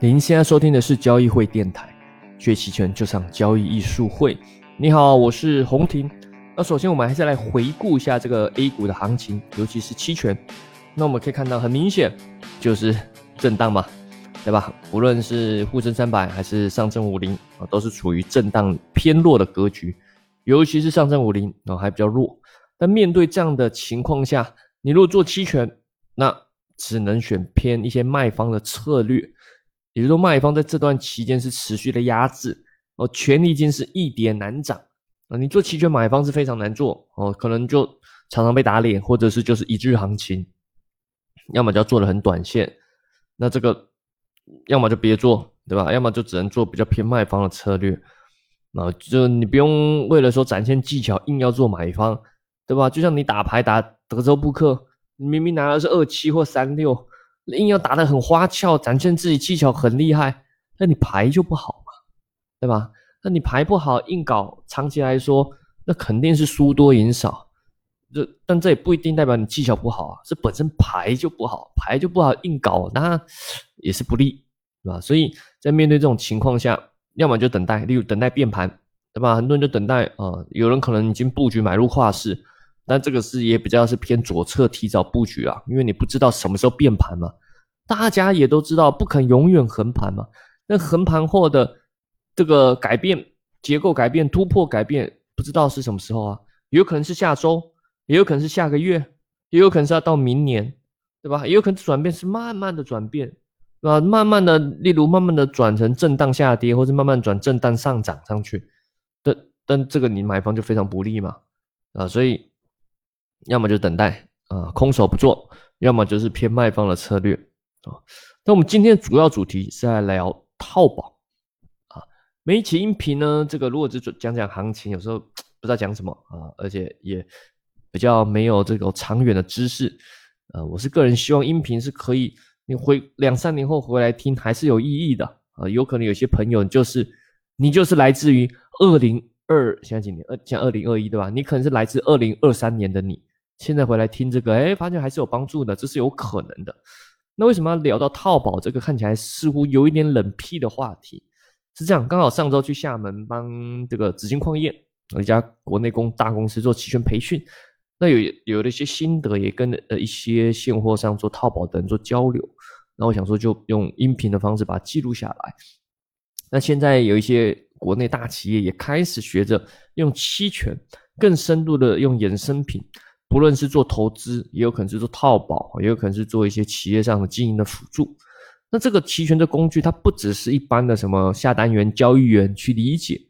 您现在收听的是交易会电台，学期权就上交易艺术会。你好，我是洪婷。那首先我们还是来回顾一下这个 A 股的行情，尤其是期权。那我们可以看到，很明显就是震荡嘛，对吧？无论是沪深三百还是上证五零啊，都是处于震荡偏弱的格局。尤其是上证五零啊，还比较弱。但面对这样的情况下，你如果做期权，那只能选偏一些卖方的策略。也就是说，卖方在这段期间是持续的压制哦，权利金是一跌难涨啊。你做期权买方是非常难做哦，可能就常常被打脸，或者是就是一日行情，要么就要做的很短线，那这个要么就别做，对吧？要么就只能做比较偏卖方的策略啊，就你不用为了说展现技巧硬要做买方，对吧？就像你打牌打德州扑克，你明明拿的是二七或三六。硬要打得很花俏，展现自己技巧很厉害，那你牌就不好嘛，对吧？那你牌不好，硬搞，长期来说，那肯定是输多赢少。这但这也不一定代表你技巧不好啊，是本身牌就不好，牌就不好，硬搞那也是不利，对吧？所以在面对这种情况下，要么就等待，例如等待变盘，对吧？很多人就等待啊，有人可能已经布局买入跨市。但这个是也比较是偏左侧提早布局啊，因为你不知道什么时候变盘嘛。大家也都知道不肯永远横盘嘛。那横盘后的这个改变结构改变突破改变，不知道是什么时候啊？有可能是下周，也有可能是下个月，也有可能是要到明年，对吧？也有可能转变是慢慢的转变，啊，慢慢的，例如慢慢的转成震荡下跌，或者慢慢转震荡上涨上去。但但这个你买方就非常不利嘛，啊，所以。要么就等待啊，空手不做；要么就是偏卖方的策略啊。那我们今天主要主题是在聊套保啊。每一期音频呢，这个如果只讲讲行情，有时候不知道讲什么啊，而且也比较没有这个长远的知识啊。我是个人希望音频是可以，你回两三年后回来听还是有意义的啊。有可能有些朋友就是你就是来自于二零二现在几年？二像二零二一对吧？你可能是来自二零二三年的你。现在回来听这个，哎，发现还是有帮助的，这是有可能的。那为什么要聊到套保这个看起来似乎有一点冷僻的话题？是这样，刚好上周去厦门帮这个紫金矿业一家国内公大公司做期权培训，那有有了一些心得，也跟呃一些现货上做套保的人做交流。那我想说，就用音频的方式把它记录下来。那现在有一些国内大企业也开始学着用期权更深度的用衍生品。不论是做投资，也有可能是做套保，也有可能是做一些企业上的经营的辅助。那这个期权的工具，它不只是一般的什么下单员、交易员去理解。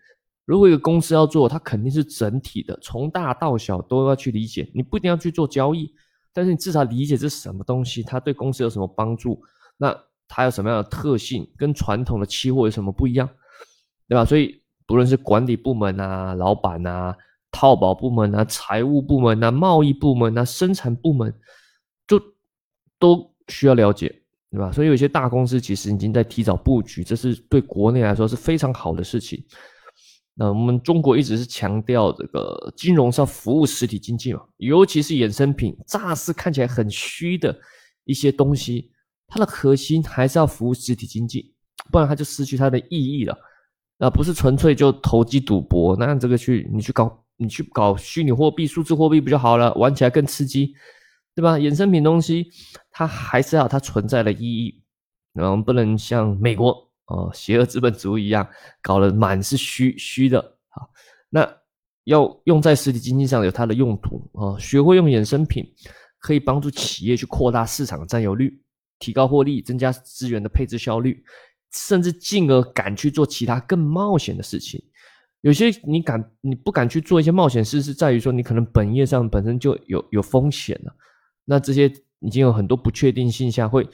如果一个公司要做，它肯定是整体的，从大到小都要去理解。你不一定要去做交易，但是你至少理解这是什么东西，它对公司有什么帮助，那它有什么样的特性，跟传统的期货有什么不一样，对吧？所以不论是管理部门啊、老板啊。套保部门啊，财务部门啊，贸易部门啊，生产部门，就都需要了解，对吧？所以有些大公司其实已经在提早布局，这是对国内来说是非常好的事情。那我们中国一直是强调这个金融是要服务实体经济嘛，尤其是衍生品，乍是看起来很虚的一些东西，它的核心还是要服务实体经济，不然它就失去它的意义了。那不是纯粹就投机赌博，那这个去你去搞。你去搞虚拟货币、数字货币不就好了？玩起来更刺激，对吧？衍生品东西它还是要它存在的意义，然后不能像美国哦，邪恶资本主义一样搞得满是虚虚的啊。那要用在实体经济上有它的用途啊。学会用衍生品，可以帮助企业去扩大市场占有率，提高获利，增加资源的配置效率，甚至进而敢去做其他更冒险的事情。有些你敢你不敢去做一些冒险事，是在于说你可能本业上本身就有有风险了。那这些已经有很多不确定性下，会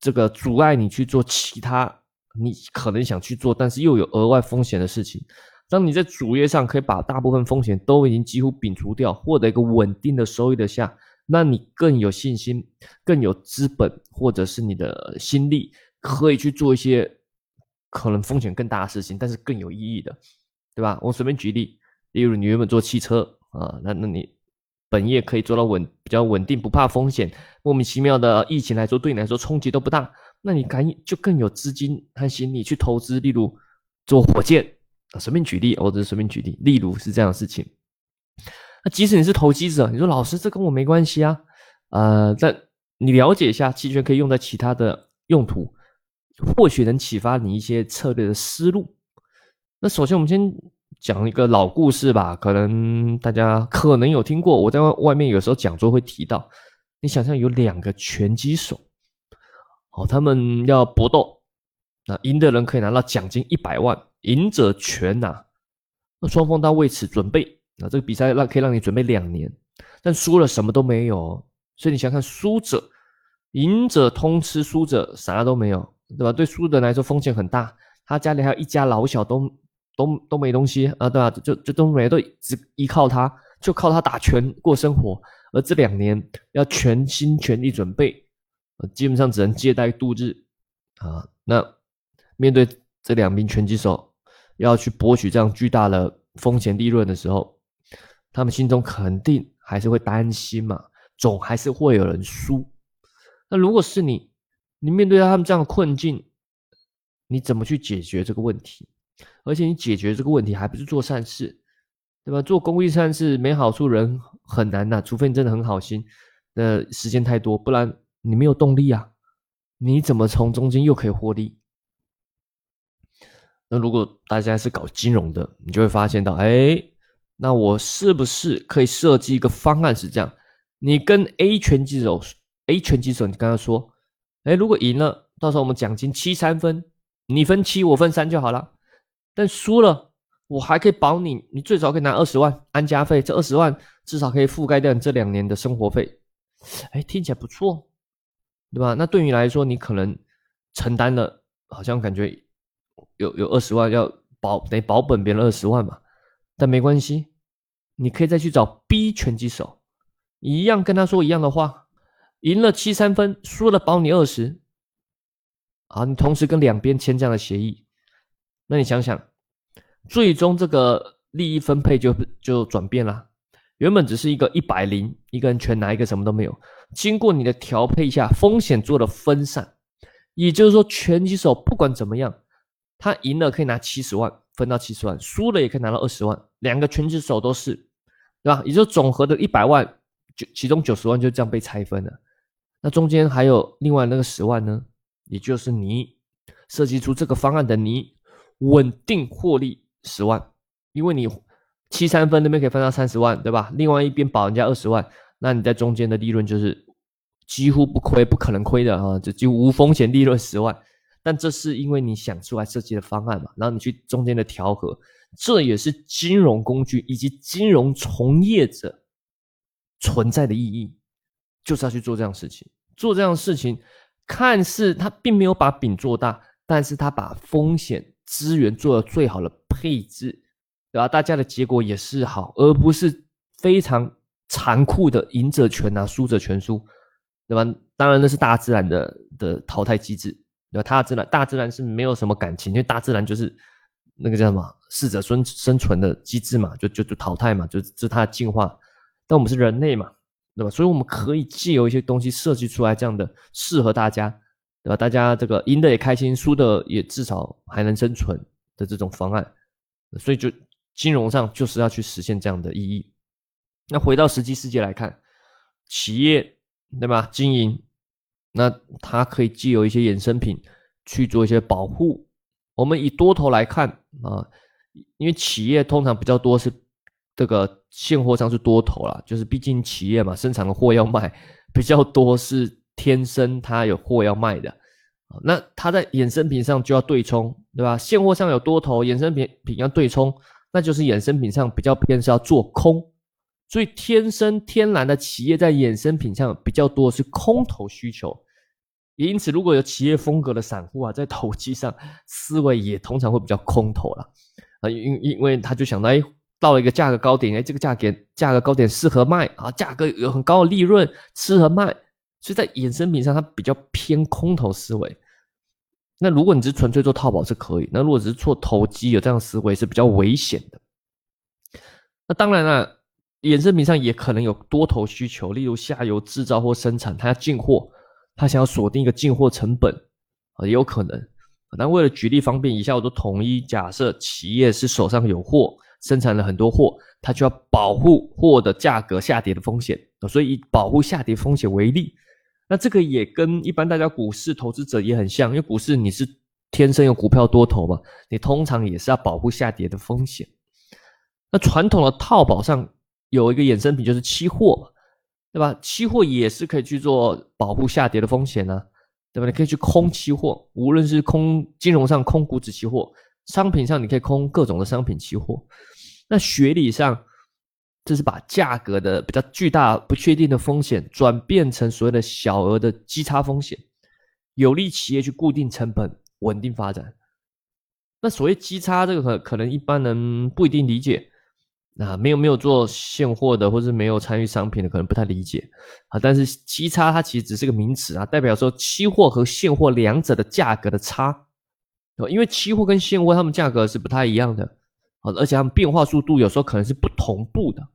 这个阻碍你去做其他你可能想去做，但是又有额外风险的事情。当你在主业上可以把大部分风险都已经几乎摒除掉，获得一个稳定的收益的下，那你更有信心，更有资本或者是你的心力，可以去做一些可能风险更大的事情，但是更有意义的。对吧？我随便举例，例如你原本做汽车啊，那那你本业可以做到稳，比较稳定，不怕风险。莫名其妙的疫情来说，对你来说冲击都不大。那你敢就更有资金和心力去投资，例如做火箭啊，随便举例，我只是随便举例，例如是这样的事情。那即使你是投机者，你说老师这跟我没关系啊，呃，但你了解一下期权可以用在其他的用途，或许能启发你一些策略的思路。那首先我们先讲一个老故事吧，可能大家可能有听过，我在外面有时候讲座会提到。你想象有两个拳击手，哦，他们要搏斗，那赢的人可以拿到奖金一百万，赢者全拿。那双方都为此准备，那这个比赛让可以让你准备两年，但输了什么都没有。所以你想看输者，赢者通吃，输者啥都没有，对吧？对输的人来说风险很大，他家里还有一家老小都都都没东西啊，对吧？就就都没都只依靠他，就靠他打拳过生活。而这两年要全心全力准备，基本上只能借贷度日，啊，那面对这两名拳击手要去博取这样巨大的风险利润的时候，他们心中肯定还是会担心嘛，总还是会有人输。那如果是你，你面对到他们这样的困境，你怎么去解决这个问题？而且你解决这个问题还不是做善事？对吧？做公益善事没好处，人很难呐。除非你真的很好心，呃，时间太多，不然你没有动力啊。你怎么从中间又可以获利？那如果大家是搞金融的，你就会发现到，哎，那我是不是可以设计一个方案？是这样，你跟 A 拳击手，A 拳击手，你跟他说，哎，如果赢了，到时候我们奖金七三分，你分七，我分三就好了。但输了。我还可以保你，你最少可以拿二十万安家费，这二十万至少可以覆盖掉你这两年的生活费。哎，听起来不错，对吧？那对于你来说，你可能承担了，好像感觉有有二十万要保，得保本别人二十万嘛。但没关系，你可以再去找 B 拳击手，一样跟他说一样的话，赢了七三分，输了保你二十。啊，你同时跟两边签这样的协议，那你想想。最终这个利益分配就就转变了，原本只是一个一百零，一个人全拿一个什么都没有。经过你的调配一下，风险做了分散，也就是说，拳击手不管怎么样，他赢了可以拿七十万，分到七十万；输了也可以拿到二十万。两个拳击手都是，对吧？也就总和的一百万，就其中九十万就这样被拆分了。那中间还有另外那个十万呢，也就是你设计出这个方案的你稳定获利。十万，因为你七三分那边可以分到三十万，对吧？另外一边保人家二十万，那你在中间的利润就是几乎不亏，不可能亏的啊，就就无风险利润十万。但这是因为你想出来设计的方案嘛，然后你去中间的调和，这也是金融工具以及金融从业者存在的意义，就是要去做这样事情。做这样事情，看似他并没有把饼做大，但是他把风险资源做了最好的。配置，对吧？大家的结果也是好，而不是非常残酷的赢者全拿，输者全输，对吧？当然那是大自然的的淘汰机制，对吧？大自然大自然是没有什么感情，因为大自然就是那个叫什么适者生生存的机制嘛，就就就淘汰嘛，就就它的进化。但我们是人类嘛，对吧？所以我们可以借由一些东西设计出来这样的适合大家，对吧？大家这个赢的也开心，输的也至少还能生存的这种方案。所以，就金融上就是要去实现这样的意义。那回到实际世界来看，企业对吧？经营，那它可以既有一些衍生品去做一些保护。我们以多头来看啊，因为企业通常比较多是这个现货上是多头啦，就是毕竟企业嘛，生产的货要卖，比较多是天生它有货要卖的。那它在衍生品上就要对冲，对吧？现货上有多头，衍生品品要对冲，那就是衍生品上比较偏是要做空，所以天生天然的企业在衍生品上比较多是空头需求，也因此如果有企业风格的散户啊，在投机上思维也通常会比较空头了啊，因因为他就想到，哎，到了一个价格高点，哎，这个价格价格高点适合卖啊，价格有很高的利润适合卖，所以在衍生品上它比较偏空头思维。那如果你是纯粹做淘宝是可以，那如果只是做投机，有这样思维是比较危险的。那当然了，衍生品上也可能有多头需求，例如下游制造或生产，他要进货，他想要锁定一个进货成本，啊，也有可能。但为了举例方便，以下我都统一假设企业是手上有货，生产了很多货，它就要保护货的价格下跌的风险，所以以保护下跌风险为例。那这个也跟一般大家股市投资者也很像，因为股市你是天生有股票多头嘛，你通常也是要保护下跌的风险。那传统的套保上有一个衍生品就是期货，对吧？期货也是可以去做保护下跌的风险呢。对吧？你可以去空期货，无论是空金融上空股指期货，商品上你可以空各种的商品期货。那学理上，这是把价格的比较巨大不确定的风险转变成所谓的小额的基差风险，有利企业去固定成本，稳定发展。那所谓基差这个可可能一般人不一定理解。那没有没有做现货的，或是没有参与商品的，可能不太理解啊。但是基差它其实只是个名词啊，代表说期货和现货两者的价格的差，因为期货跟现货它们价格是不太一样的，而且它们变化速度有时候可能是不同步的。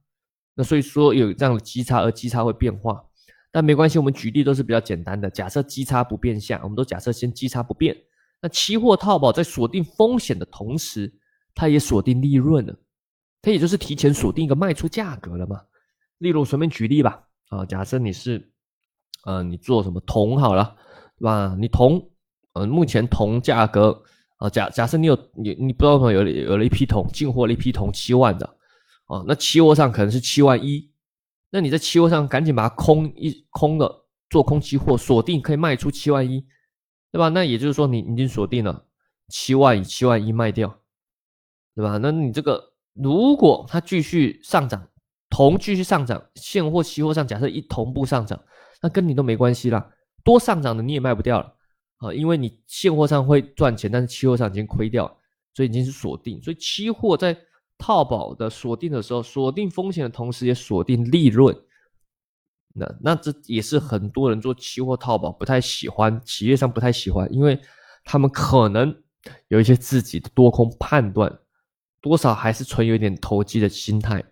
那所以说有这样的基差，而基差会变化，但没关系，我们举例都是比较简单的。假设基差不变相，我们都假设先基差不变。那期货套保在锁定风险的同时，它也锁定利润了。它也就是提前锁定一个卖出价格了嘛。例如随便举例吧，啊，假设你是，呃，你做什么铜好了，对吧？你铜，呃，目前铜价格，啊，假假设你有你你不知道什么有有了一批铜，进货了一批铜七万的，啊，那期货上可能是七万一，那你在期货上赶紧把它空一空了做空期货，锁定可以卖出七万一，对吧？那也就是说你已经锁定了七万以七万一卖掉，对吧？那你这个。如果它继续上涨，铜继续上涨，现货、期货上假设一同步上涨，那跟你都没关系啦。多上涨的你也卖不掉了啊，因为你现货上会赚钱，但是期货上已经亏掉，所以已经是锁定。所以期货在套保的锁定的时候，锁定风险的同时也锁定利润。那那这也是很多人做期货套保不太喜欢，企业上不太喜欢，因为他们可能有一些自己的多空判断。多少还是存有一点投机的心态，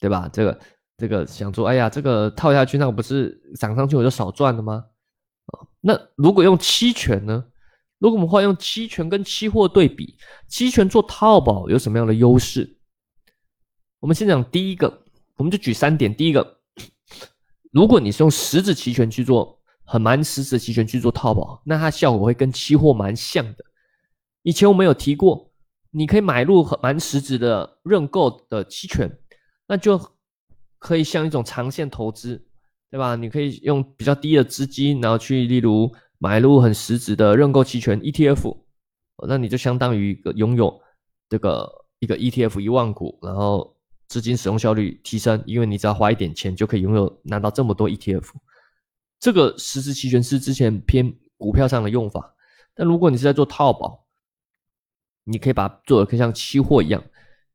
对吧？这个这个想说，哎呀，这个套下去，那我不是涨上去我就少赚了吗？那如果用期权呢？如果我们换用期权跟期货对比，期权做套保有什么样的优势？我们先讲第一个，我们就举三点。第一个，如果你是用实质期权去做，很蛮实质期权去做套保，那它效果会跟期货蛮像的。以前我们有提过。你可以买入很蛮实质的认购的期权，那就可以像一种长线投资，对吧？你可以用比较低的资金，然后去例如买入很实质的认购期权 ETF，那你就相当于一个拥有这个一个 ETF 一万股，然后资金使用效率提升，因为你只要花一点钱就可以拥有拿到这么多 ETF。这个实质期权是之前偏股票上的用法，但如果你是在做套保。你可以把做的可以像期货一样，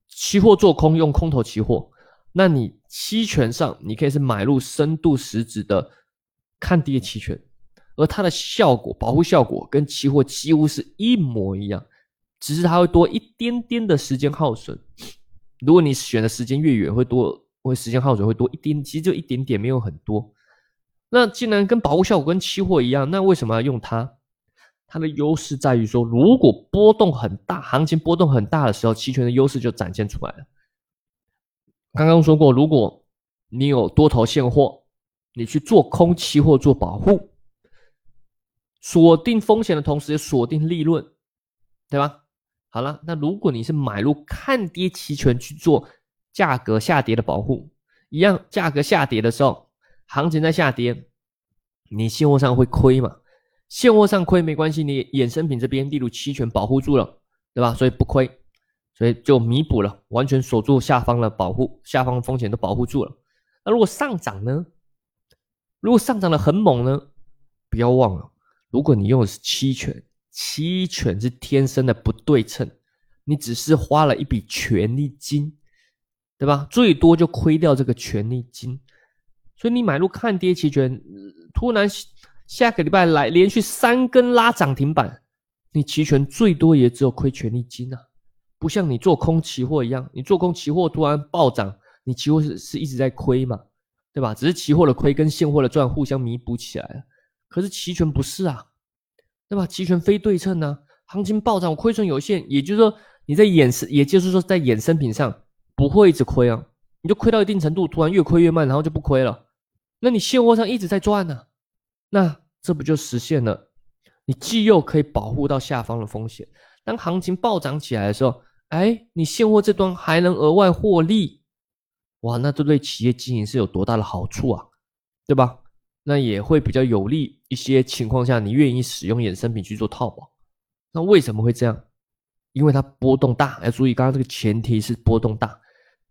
期货做空用空头期货，那你期权上你可以是买入深度实质的看跌期权，而它的效果保护效果跟期货几乎是一模一样，只是它会多一点点的时间耗损。如果你选的时间越远，会多会时间耗损会多一点，其实就一点点，没有很多。那既然跟保护效果跟期货一样，那为什么要用它？它的优势在于说，如果波动很大，行情波动很大的时候，期权的优势就展现出来了。刚刚说过，如果你有多头现货，你去做空期货做保护，锁定风险的同时也锁定利润，对吧？好了，那如果你是买入看跌期权去做价格下跌的保护，一样，价格下跌的时候，行情在下跌，你现货上会亏嘛？现货上亏没关系，你衍生品这边例如期权保护住了，对吧？所以不亏，所以就弥补了，完全锁住下方的保护，下方风险都保护住了。那如果上涨呢？如果上涨的很猛呢？不要忘了，如果你用的是期权，期权是天生的不对称，你只是花了一笔权利金，对吧？最多就亏掉这个权利金。所以你买入看跌期权，突然。下个礼拜来连续三根拉涨停板，你期权最多也只有亏权利金啊，不像你做空期货一样，你做空期货突然暴涨，你期货是是一直在亏嘛，对吧？只是期货的亏跟现货的赚互相弥补起来了，可是期权不是啊，对吧？期权非对称呢，行情暴涨，亏损有限，也就是说你在衍生，也就是说在衍生品上不会一直亏啊，你就亏到一定程度，突然越亏越慢，然后就不亏了。那你现货上一直在赚呢，那这不就实现了？你既又可以保护到下方的风险，当行情暴涨起来的时候，哎，你现货这端还能额外获利，哇，那这对企业经营是有多大的好处啊，对吧？那也会比较有利一些情况下，你愿意使用衍生品去做套保。那为什么会这样？因为它波动大，要注意，刚刚这个前提是波动大。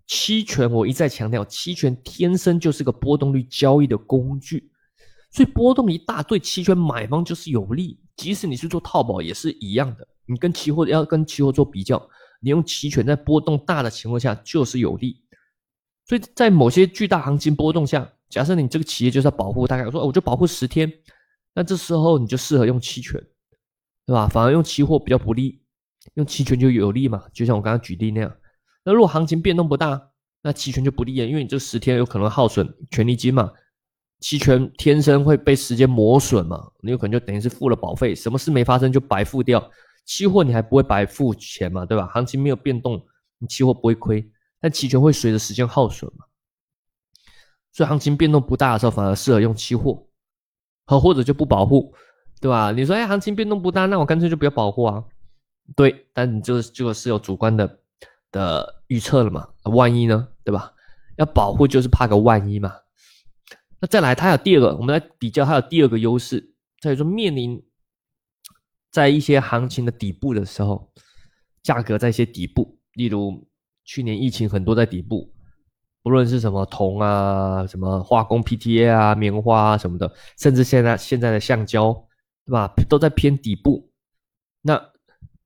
期权我一再强调，期权天生就是个波动率交易的工具，所以波动一大，对期权买方就是有利。即使你是做套保也是一样的，你跟期货要跟期货做比较，你用期权在波动大的情况下就是有利。所以在某些巨大行情波动下。假设你这个企业就是要保护大概，我说我就保护十天，那这时候你就适合用期权，对吧？反而用期货比较不利，用期权就有利嘛。就像我刚刚举例那样，那如果行情变动不大，那期权就不利啊，因为你这十天有可能耗损权利金嘛，期权天生会被时间磨损嘛，你有可能就等于是付了保费，什么事没发生就白付掉。期货你还不会白付钱嘛，对吧？行情没有变动，你期货不会亏，但期权会随着时间耗损嘛。所以行情变动不大的时候，反而适合用期货，和或者就不保护，对吧？你说，哎，行情变动不大，那我干脆就不要保护啊。对，但你就这个是有主观的的预测了嘛？万一呢，对吧？要保护就是怕个万一嘛。那再来，它有第二个，我们来比较，它有第二个优势，在于说面临在一些行情的底部的时候，价格在一些底部，例如去年疫情很多在底部。不论是什么铜啊，什么化工 PTA 啊，棉花啊什么的，甚至现在现在的橡胶，对吧？都在偏底部。那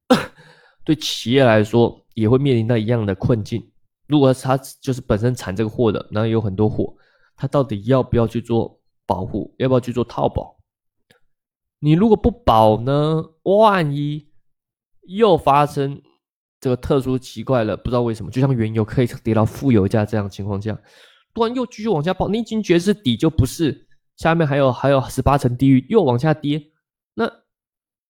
对企业来说，也会面临到一样的困境。如果他就是本身产这个货的，然后有很多货，他到底要不要去做保护？要不要去做套保？你如果不保呢？万一又发生？这个特殊奇怪了，不知道为什么，就像原油可以跌到负油价这样情况下，突然又继续往下爆，你已经觉得是底就不是，下面还有还有十八层地狱又往下跌，那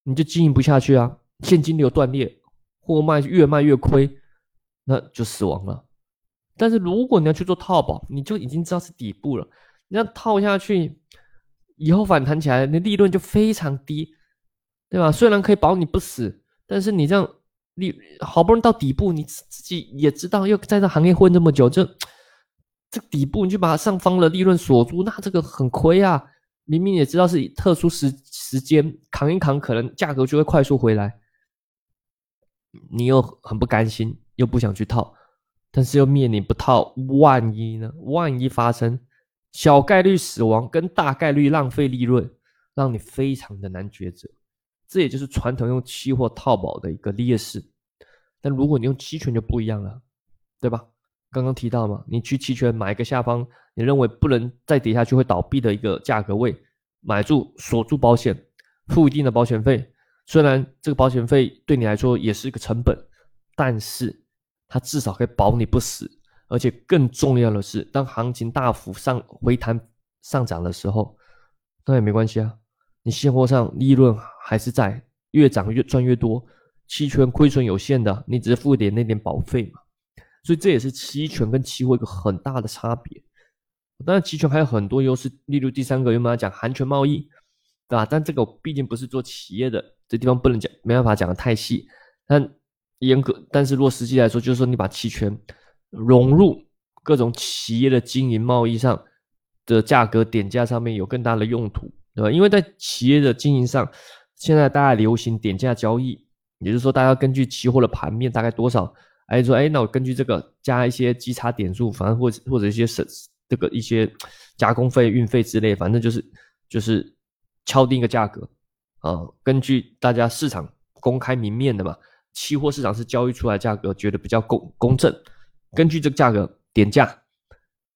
你就经营不下去啊，现金流断裂，货卖越卖越亏，那就死亡了。但是如果你要去做套保，你就已经知道是底部了，你要套下去，以后反弹起来，那利润就非常低，对吧？虽然可以保你不死，但是你这样。你好不容易到底部，你自己也知道，又在这行业混这么久，这这底部你就把上方的利润锁住，那这个很亏啊！明明也知道是以特殊时时间扛一扛，可能价格就会快速回来，你又很不甘心，又不想去套，但是又面临不套，万一呢？万一发生小概率死亡跟大概率浪费利润，让你非常的难抉择。这也就是传统用期货套保的一个劣势，但如果你用期权就不一样了，对吧？刚刚提到嘛，你去期权买一个下方你认为不能再跌下去会倒闭的一个价格位，买住锁住保险，付一定的保险费。虽然这个保险费对你来说也是一个成本，但是它至少可以保你不死。而且更重要的是，当行情大幅上回弹上涨的时候，那也没关系啊。你现货上利润还是在越涨越赚越多，期权亏损有限的，你只是付一点那点保费嘛，所以这也是期权跟期货一个很大的差别。当然，期权还有很多优势，例如第三个，有没有讲含权贸易，对吧？但这个毕竟不是做企业的，这地方不能讲，没办法讲的太细。但严格，但是如果实际来说，就是说你把期权融入各种企业的经营贸易上的价格点价上面有更大的用途。对吧？因为在企业的经营上，现在大家流行点价交易，也就是说，大家根据期货的盘面大概多少，哎说，哎，那我根据这个加一些基差点数，反正或或者一些省这个一些加工费、运费之类，反正就是就是敲定一个价格啊，根据大家市场公开明面的嘛，期货市场是交易出来价格，觉得比较公公正，根据这个价格点价。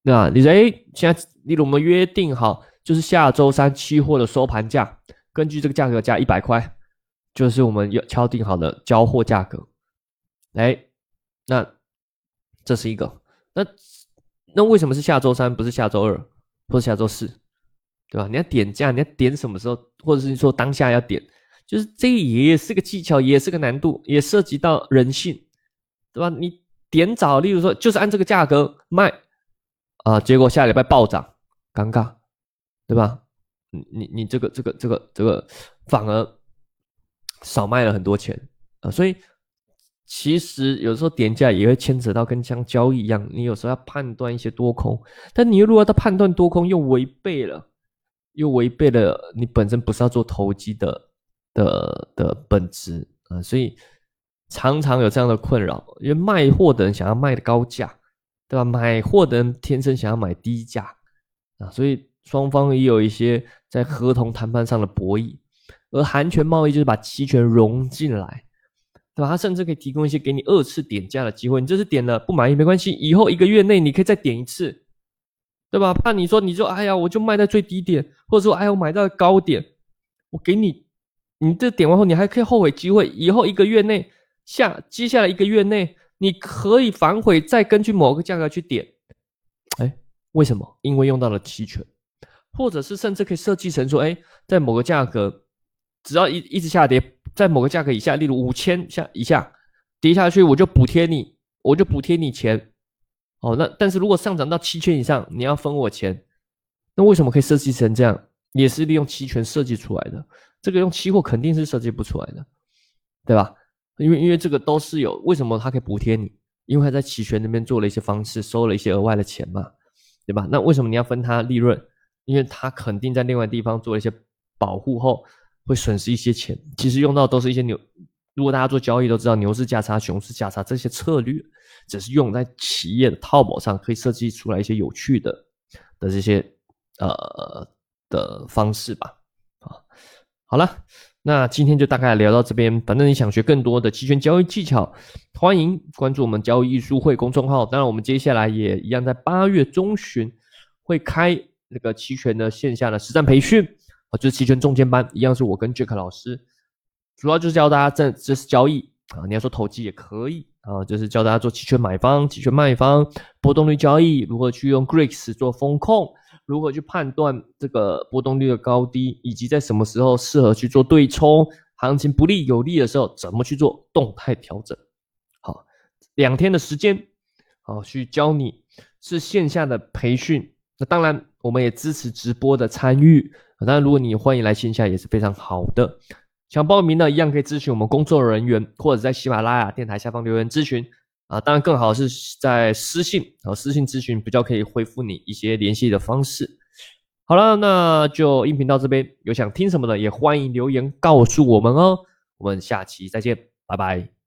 那你说，哎，现在例如我们约定好。就是下周三期货的收盘价，根据这个价格加一百块，就是我们要敲定好的交货价格。哎，那这是一个，那那为什么是下周三不是下周二或者下周四？对吧？你要点价，你要点什么时候，或者是说当下要点，就是这也是个技巧，也是个难度，也涉及到人性，对吧？你点早，例如说就是按这个价格卖啊，结果下礼拜暴涨，尴尬，对吧？你你你这个这个这个这个反而少卖了很多钱啊，所以其实有时候点价也会牵扯到跟像交易一样，你有时候要判断一些多空，但你如果他判断多空又违背了，又违背了你本身不是要做投机的。的的本质啊，所以常常有这样的困扰，因为卖货的人想要卖的高价，对吧？买货的人天生想要买低价啊，所以双方也有一些在合同谈判上的博弈。而含权贸易就是把期权融进来，对吧？它甚至可以提供一些给你二次点价的机会。你这次点了不满意没关系，以后一个月内你可以再点一次，对吧？怕你说你就哎呀，我就卖在最低点，或者说哎，我买到高点，我给你。你这点完后，你还可以后悔机会。以后一个月内下，接下来一个月内，你可以反悔，再根据某个价格去点。哎，为什么？因为用到了期权，或者是甚至可以设计成说，哎，在某个价格，只要一一直下跌，在某个价格以下，例如五千下以下跌下去，我就补贴你，我就补贴你钱。哦，那但是如果上涨到七千以上，你要分我钱。那为什么可以设计成这样？也是利用期权设计出来的。这个用期货肯定是设计不出来的，对吧？因为因为这个都是有为什么它可以补贴你？因为他在期权那边做了一些方式，收了一些额外的钱嘛，对吧？那为什么你要分他利润？因为他肯定在另外地方做了一些保护后，会损失一些钱。其实用到都是一些牛，如果大家做交易都知道牛市价差、熊市价差这些策略，只是用在企业的套保上，可以设计出来一些有趣的的这些呃的方式吧。啊好了，那今天就大概聊到这边。反正你想学更多的期权交易技巧，欢迎关注我们交易艺术会公众号。当然，我们接下来也一样，在八月中旬会开那个期权的线下的实战培训啊，就是期权中间班，一样是我跟 Jack 老师，主要就是教大家这这是交易啊，你要说投机也可以啊，就是教大家做期权买方、期权卖方、波动率交易，如何去用 Greeks 做风控。如何去判断这个波动率的高低，以及在什么时候适合去做对冲？行情不利有利的时候，怎么去做动态调整？好，两天的时间，好去教你是线下的培训。那当然，我们也支持直播的参与。当然，如果你欢迎来线下也是非常好的。想报名的，一样可以咨询我们工作人员，或者在喜马拉雅电台下方留言咨询。啊，当然更好是在私信，啊私信咨询比较可以回复你一些联系的方式。好了，那就音频到这边，有想听什么的也欢迎留言告诉我们哦。我们下期再见，拜拜。